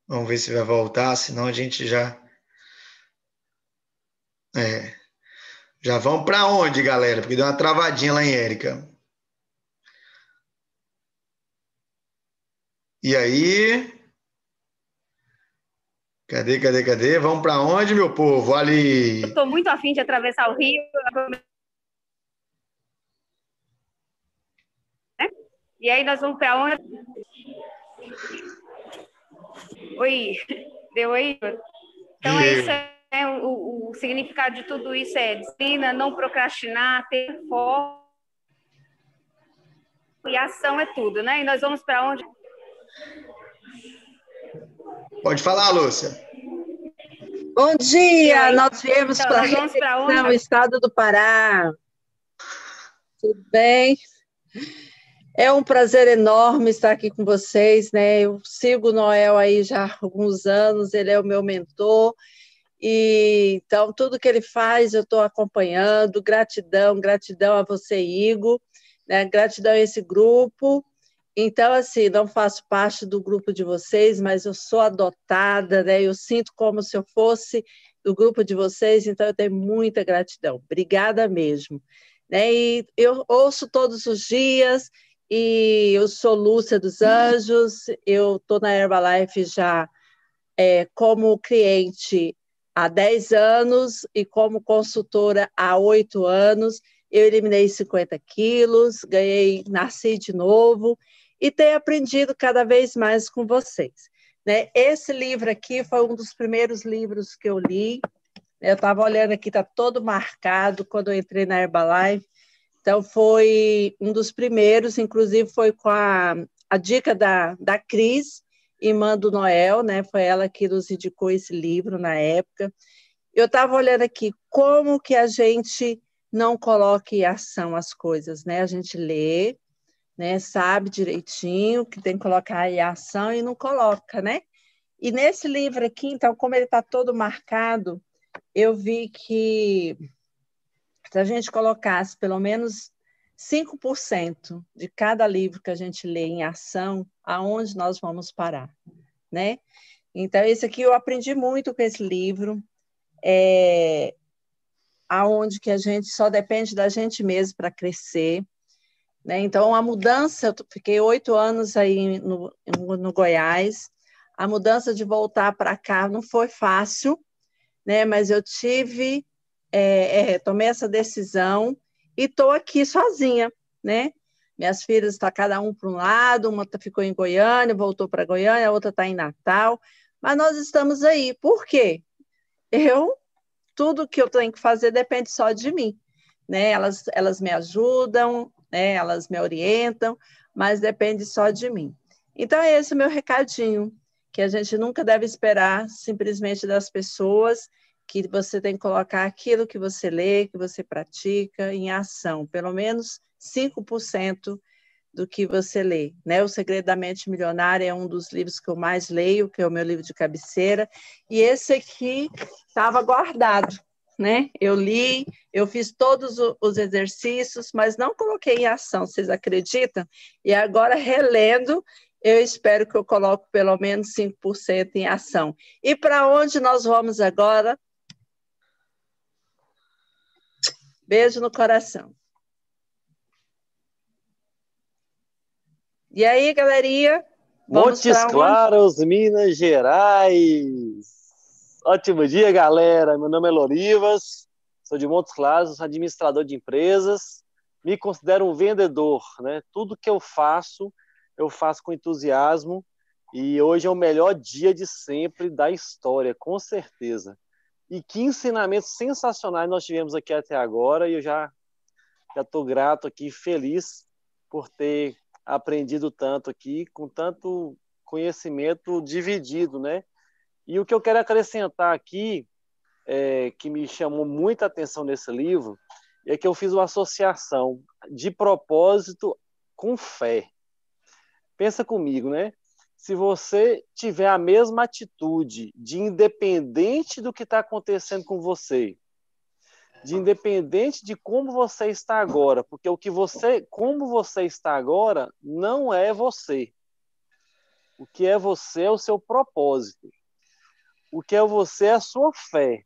Vamos ver se vai voltar, senão a gente já. É. Já vamos para onde, galera? Porque deu uma travadinha lá em Érica. E aí? Cadê, cadê, cadê? Vamos para onde, meu povo? Ali. Estou muito afim de atravessar o rio. E aí nós vamos para onde? Oi, deu aí? Então é isso, é, o, o, significado de tudo isso é disciplina, não procrastinar, ter foco. E ação é tudo, né? E nós vamos para onde? Pode falar, Lúcia. Bom dia, nós viemos então, para o estado do Pará. Tudo bem? É um prazer enorme estar aqui com vocês, né? Eu sigo o Noel aí já há alguns anos, ele é o meu mentor, E então tudo que ele faz eu estou acompanhando. Gratidão, gratidão a você, Igor. Né? Gratidão a esse grupo. Então, assim, não faço parte do grupo de vocês, mas eu sou adotada, né? Eu sinto como se eu fosse do grupo de vocês, então eu tenho muita gratidão. Obrigada mesmo. Né? E eu ouço todos os dias, e eu sou Lúcia dos Anjos, eu estou na Herbalife já é, como cliente há 10 anos e como consultora há 8 anos. Eu eliminei 50 quilos, ganhei, nasci de novo e tenho aprendido cada vez mais com vocês. Né? Esse livro aqui foi um dos primeiros livros que eu li. Eu estava olhando aqui, está todo marcado quando eu entrei na Herbalife. Então, foi um dos primeiros, inclusive foi com a, a dica da, da Cris, irmã do Noel, né? Foi ela que nos indicou esse livro na época. Eu estava olhando aqui como que a gente não coloca em ação as coisas, né? A gente lê, né? Sabe direitinho que tem que colocar em ação e não coloca, né? E nesse livro aqui, então, como ele está todo marcado, eu vi que se a gente colocasse pelo menos 5% de cada livro que a gente lê em ação, aonde nós vamos parar, né? Então, esse aqui eu aprendi muito com esse livro, é, aonde que a gente só depende da gente mesmo para crescer, né? Então, a mudança, eu fiquei oito anos aí no, no Goiás, a mudança de voltar para cá não foi fácil, né? mas eu tive, é, é, tomei essa decisão e estou aqui sozinha, né? Minhas filhas estão tá cada um para um lado, uma tá, ficou em Goiânia, voltou para Goiânia, a outra está em Natal, mas nós estamos aí. Por quê? Eu, tudo que eu tenho que fazer depende só de mim, né? Elas, elas me ajudam, né? Elas me orientam, mas depende só de mim. Então, é esse o meu recadinho, que a gente nunca deve esperar simplesmente das pessoas, que você tem que colocar aquilo que você lê, que você pratica em ação, pelo menos 5% do que você lê. Né? O Segredo da Mente Milionária é um dos livros que eu mais leio, que é o meu livro de cabeceira, e esse aqui estava guardado né? Eu li, eu fiz todos os exercícios, mas não coloquei em ação, vocês acreditam? E agora, relendo, eu espero que eu coloque pelo menos 5% em ação. E para onde nós vamos agora? Beijo no coração. E aí, galerinha? Montes Claros, Minas Gerais. Ótimo dia, galera. Meu nome é Lorivas, sou de Montes Claros, administrador de empresas. Me considero um vendedor, né? Tudo que eu faço, eu faço com entusiasmo. E hoje é o melhor dia de sempre da história, com certeza. E que ensinamentos sensacionais nós tivemos aqui até agora. E eu já já estou grato aqui, feliz por ter aprendido tanto aqui, com tanto conhecimento dividido, né? E o que eu quero acrescentar aqui, é, que me chamou muita atenção nesse livro, é que eu fiz uma associação de propósito com fé. Pensa comigo, né? Se você tiver a mesma atitude de independente do que está acontecendo com você, de independente de como você está agora, porque o que você, como você está agora, não é você. O que é você é o seu propósito. O que é você é a sua fé.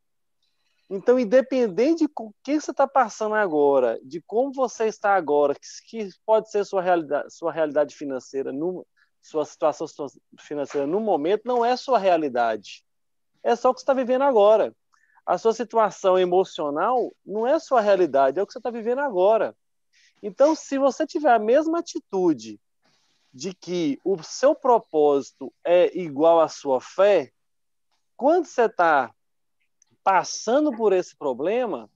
Então, independente de que você está passando agora, de como você está agora, que pode ser sua realidade, sua realidade financeira, no, sua situação financeira no momento, não é sua realidade. É só o que você está vivendo agora. A sua situação emocional não é sua realidade, é o que você está vivendo agora. Então, se você tiver a mesma atitude de que o seu propósito é igual à sua fé, quando você está passando por esse problema,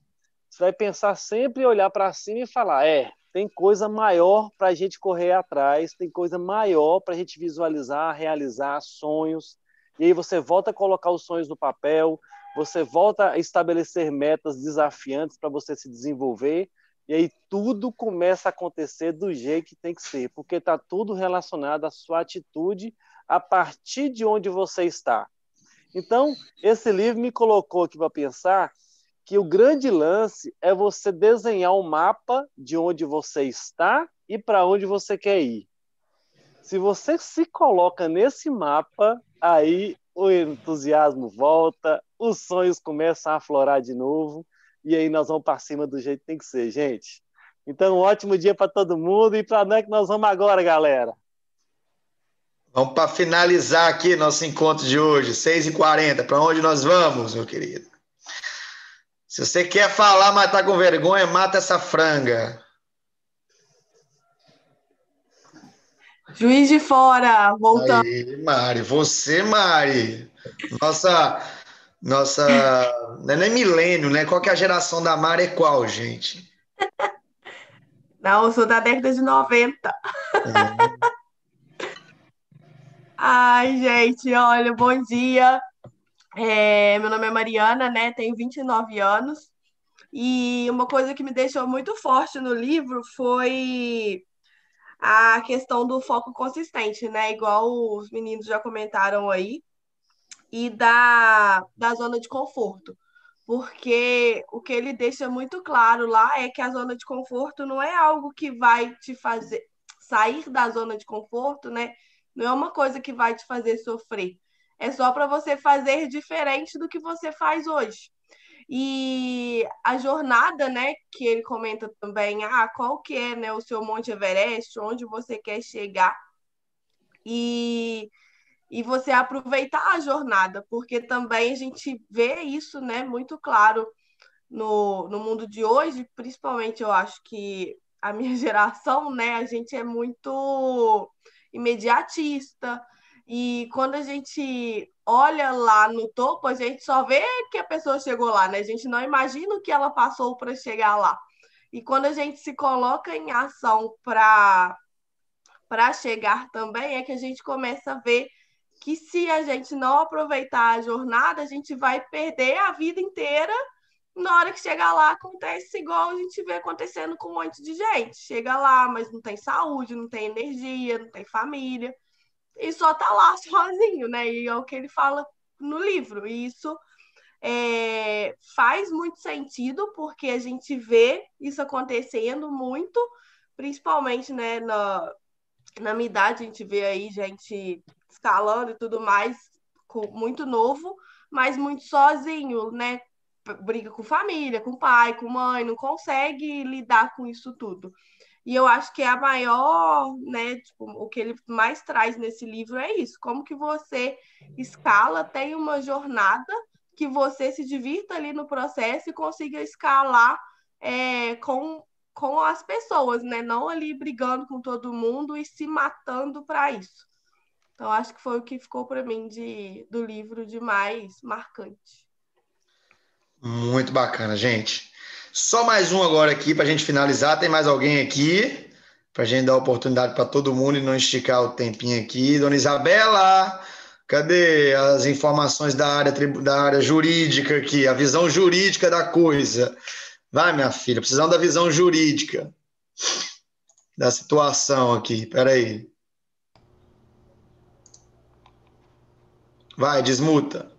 você vai pensar sempre olhar para cima e falar: é, tem coisa maior para a gente correr atrás, tem coisa maior para a gente visualizar, realizar sonhos. E aí você volta a colocar os sonhos no papel, você volta a estabelecer metas desafiantes para você se desenvolver, e aí tudo começa a acontecer do jeito que tem que ser, porque está tudo relacionado à sua atitude a partir de onde você está. Então, esse livro me colocou aqui para pensar que o grande lance é você desenhar um mapa de onde você está e para onde você quer ir. Se você se coloca nesse mapa, aí o entusiasmo volta, os sonhos começam a aflorar de novo e aí nós vamos para cima do jeito que tem que ser, gente. Então, um ótimo dia para todo mundo e para onde é que nós vamos agora, galera? Vamos para finalizar aqui nosso encontro de hoje, 6h40. Para onde nós vamos, meu querido? Se você quer falar, mas tá com vergonha, mata essa franga. Juiz de Fora, voltando. Aí, Mari, você, Mari. Nossa, nossa, não é nem milênio, né? Qual que é a geração da Mari é qual, gente? Não, eu sou da década de 90. É. Ai, gente, olha, bom dia. É, meu nome é Mariana, né? Tenho 29 anos. E uma coisa que me deixou muito forte no livro foi a questão do foco consistente, né? Igual os meninos já comentaram aí, e da, da zona de conforto. Porque o que ele deixa muito claro lá é que a zona de conforto não é algo que vai te fazer sair da zona de conforto, né? Não é uma coisa que vai te fazer sofrer. É só para você fazer diferente do que você faz hoje. E a jornada, né, que ele comenta também, ah, qual que é, né, o seu Monte Everest, onde você quer chegar. E e você aproveitar a jornada, porque também a gente vê isso, né, muito claro no, no mundo de hoje, principalmente eu acho que a minha geração, né, a gente é muito imediatista. E quando a gente olha lá no topo, a gente só vê que a pessoa chegou lá, né? A gente não imagina o que ela passou para chegar lá. E quando a gente se coloca em ação para para chegar também, é que a gente começa a ver que se a gente não aproveitar a jornada, a gente vai perder a vida inteira. Na hora que chegar lá, acontece igual a gente vê acontecendo com um monte de gente. Chega lá, mas não tem saúde, não tem energia, não tem família e só tá lá sozinho, né? E é o que ele fala no livro. E isso é, faz muito sentido, porque a gente vê isso acontecendo muito, principalmente né, na, na minha idade, a gente vê aí gente escalando e tudo mais, com, muito novo, mas muito sozinho, né? Briga com família, com pai, com mãe, não consegue lidar com isso tudo. E eu acho que é a maior, né, tipo, o que ele mais traz nesse livro é isso, como que você escala, tem uma jornada que você se divirta ali no processo e consiga escalar é, com, com as pessoas, né? Não ali brigando com todo mundo e se matando para isso. Então, acho que foi o que ficou para mim de, do livro de mais marcante. Muito bacana, gente. Só mais um agora aqui para a gente finalizar. Tem mais alguém aqui? Para a gente dar oportunidade para todo mundo e não esticar o tempinho aqui. Dona Isabela, cadê as informações da área, da área jurídica aqui? A visão jurídica da coisa. Vai, minha filha, precisamos da visão jurídica da situação aqui. Espera aí. Vai, desmuta.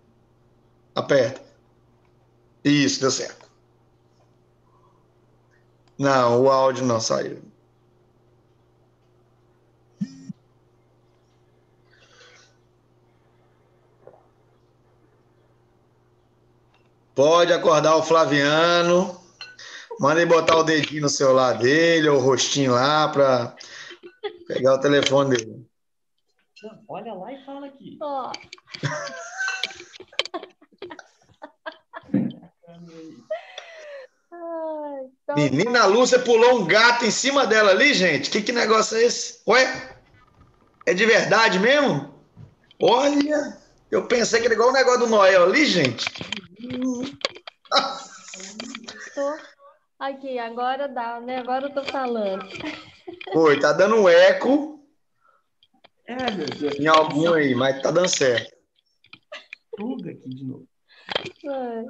Aperta. Isso, deu certo. Não, o áudio não saiu. Pode acordar o Flaviano. Manda botar o dedinho no celular dele, ou o rostinho lá, para pegar o telefone dele. olha lá e fala aqui. Oh. Então Menina. Lúcia pulou um gato em cima dela ali, gente. Que, que negócio é esse? Ué? É de verdade mesmo? Olha, eu pensei que era igual o negócio do Noel ali, gente. Tô... Aqui, agora dá, né? Agora eu tô falando. Oi, tá dando um eco. É, meu Deus. Em algum aí, mas tá dando certo. Tudo aqui de novo. É.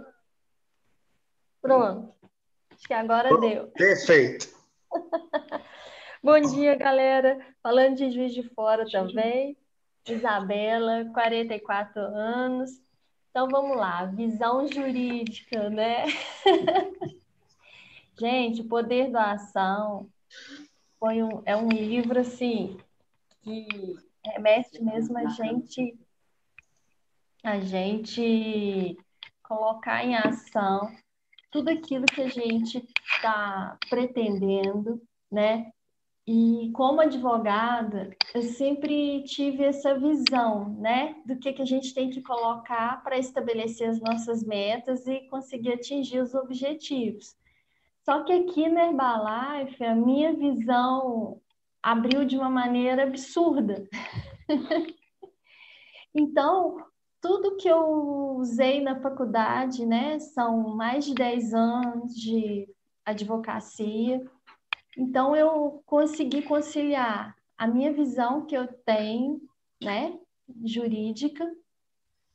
Pronto. Acho que agora deu. Perfeito. Bom dia, galera. Falando de Juiz de Fora também. Isabela, 44 anos. Então vamos lá, visão jurídica, né? Gente, o Poder da Ação foi um, é um livro assim que remete mesmo a gente a gente colocar em ação tudo aquilo que a gente está pretendendo, né? E como advogada, eu sempre tive essa visão, né, do que, que a gente tem que colocar para estabelecer as nossas metas e conseguir atingir os objetivos. Só que aqui na Herbalife, a minha visão abriu de uma maneira absurda. então, tudo que eu usei na faculdade, né, são mais de 10 anos de advocacia. Então, eu consegui conciliar a minha visão que eu tenho, né, jurídica,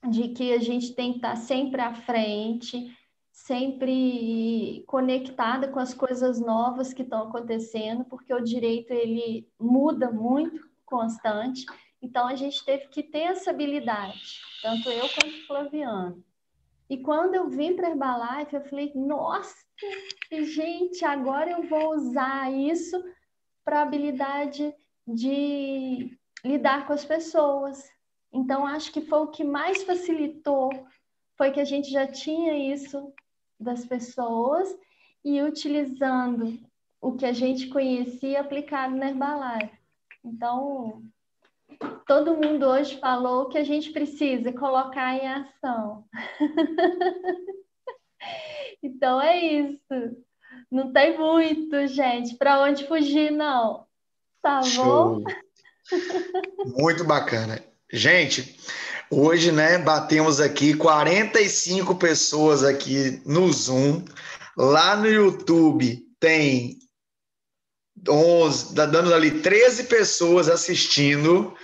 de que a gente tem que estar sempre à frente, sempre conectada com as coisas novas que estão acontecendo, porque o direito ele muda muito, constante. Então, a gente teve que ter essa habilidade, tanto eu quanto o Flaviano. E quando eu vim para Herbalife, eu falei, nossa, gente, agora eu vou usar isso para a habilidade de lidar com as pessoas. Então, acho que foi o que mais facilitou, foi que a gente já tinha isso das pessoas e utilizando o que a gente conhecia aplicado na Herbalife. Então, todo mundo hoje falou que a gente precisa colocar em ação. então é isso. Não tem muito, gente, para onde fugir, não. Tá bom? Muito bacana. Gente, hoje, né, batemos aqui 45 pessoas aqui no Zoom. Lá no YouTube tem 11, tá dando ali 13 pessoas assistindo,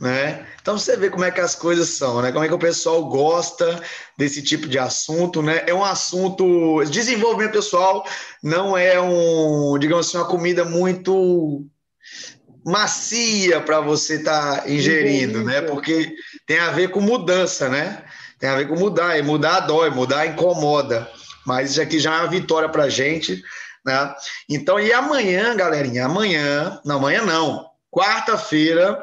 né? Então você vê como é que as coisas são, né? Como é que o pessoal gosta desse tipo de assunto, né? É um assunto desenvolvimento pessoal não é um, digamos assim, uma comida muito macia para você estar tá ingerindo, né? Porque tem a ver com mudança, né? Tem a ver com mudar, e mudar dói, mudar incomoda. Mas isso aqui já é uma vitória para a gente, né? Então, e amanhã, galerinha, amanhã, não, amanhã não, quarta-feira,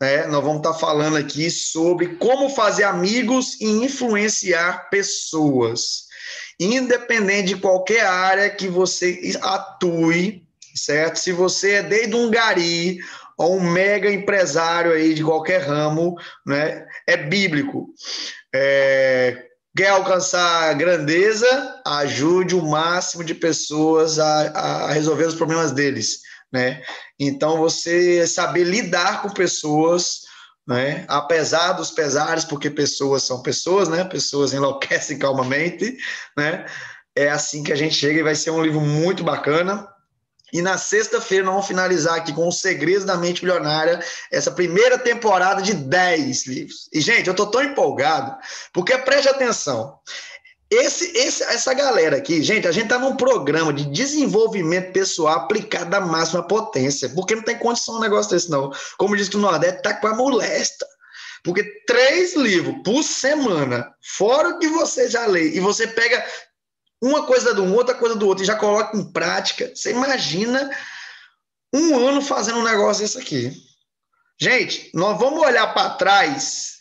né, nós vamos estar tá falando aqui sobre como fazer amigos e influenciar pessoas. Independente de qualquer área que você atue, certo? Se você é desde um gari ou um mega empresário aí de qualquer ramo, né? É bíblico. É, quer alcançar grandeza, ajude o máximo de pessoas a, a resolver os problemas deles, né? Então, você saber lidar com pessoas, né? Apesar dos pesares, porque pessoas são pessoas, né? Pessoas enlouquecem calmamente, né? É assim que a gente chega e vai ser um livro muito bacana. E na sexta-feira nós vamos finalizar aqui com os segredos da mente milionária, essa primeira temporada de 10 livros. E, gente, eu estou tão empolgado, porque preste atenção. Esse, esse, essa galera aqui, gente, a gente está num programa de desenvolvimento pessoal aplicado à máxima potência, porque não tem condição um negócio desse, não. Como diz que o Nordeste tá com a molesta. Porque três livros por semana, fora o que você já lê, e você pega uma coisa do um, outra coisa do outro, e já coloca em prática. Você imagina um ano fazendo um negócio desse aqui. Gente, nós vamos olhar para trás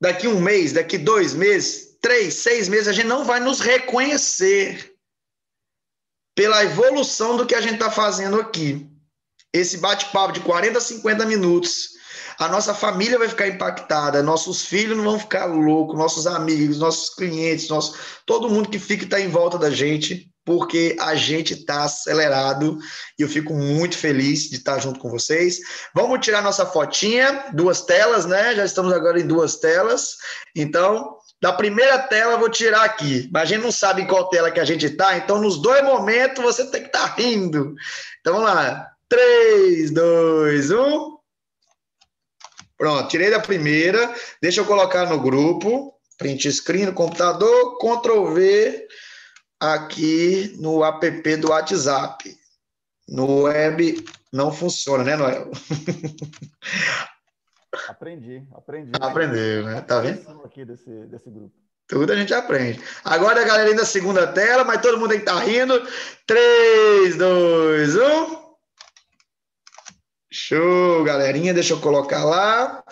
daqui um mês, daqui dois meses, três, seis meses, a gente não vai nos reconhecer pela evolução do que a gente está fazendo aqui. Esse bate-papo de 40, 50 minutos a nossa família vai ficar impactada, nossos filhos não vão ficar loucos, nossos amigos, nossos clientes, nosso, todo mundo que fica está em volta da gente, porque a gente está acelerado e eu fico muito feliz de estar junto com vocês. Vamos tirar nossa fotinha, duas telas, né? Já estamos agora em duas telas. Então, da primeira tela, vou tirar aqui. Mas a gente não sabe em qual tela que a gente está, então nos dois momentos você tem que estar tá rindo. Então vamos lá. 3, 2, 1. Pronto, tirei da primeira. Deixa eu colocar no grupo. Print screen no computador, Ctrl V aqui no app do WhatsApp. No web não funciona, né, Noel? Aprendi, aprendi. Aprendeu, né? Tá vendo? aqui desse, desse grupo. Tudo a gente aprende. Agora a galerinha da segunda tela, mas todo mundo tem que tá rindo. 3, 2, 1. Show, galerinha. Deixa eu colocar lá.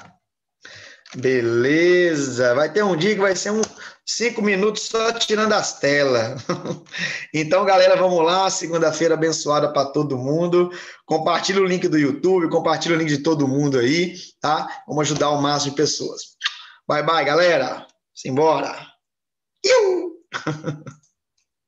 Beleza. Vai ter um dia que vai ser um cinco minutos só tirando as telas. então, galera, vamos lá. Segunda-feira abençoada para todo mundo. Compartilha o link do YouTube, compartilha o link de todo mundo aí, tá? Vamos ajudar o máximo de pessoas. Bye, bye, galera. Simbora. Iu!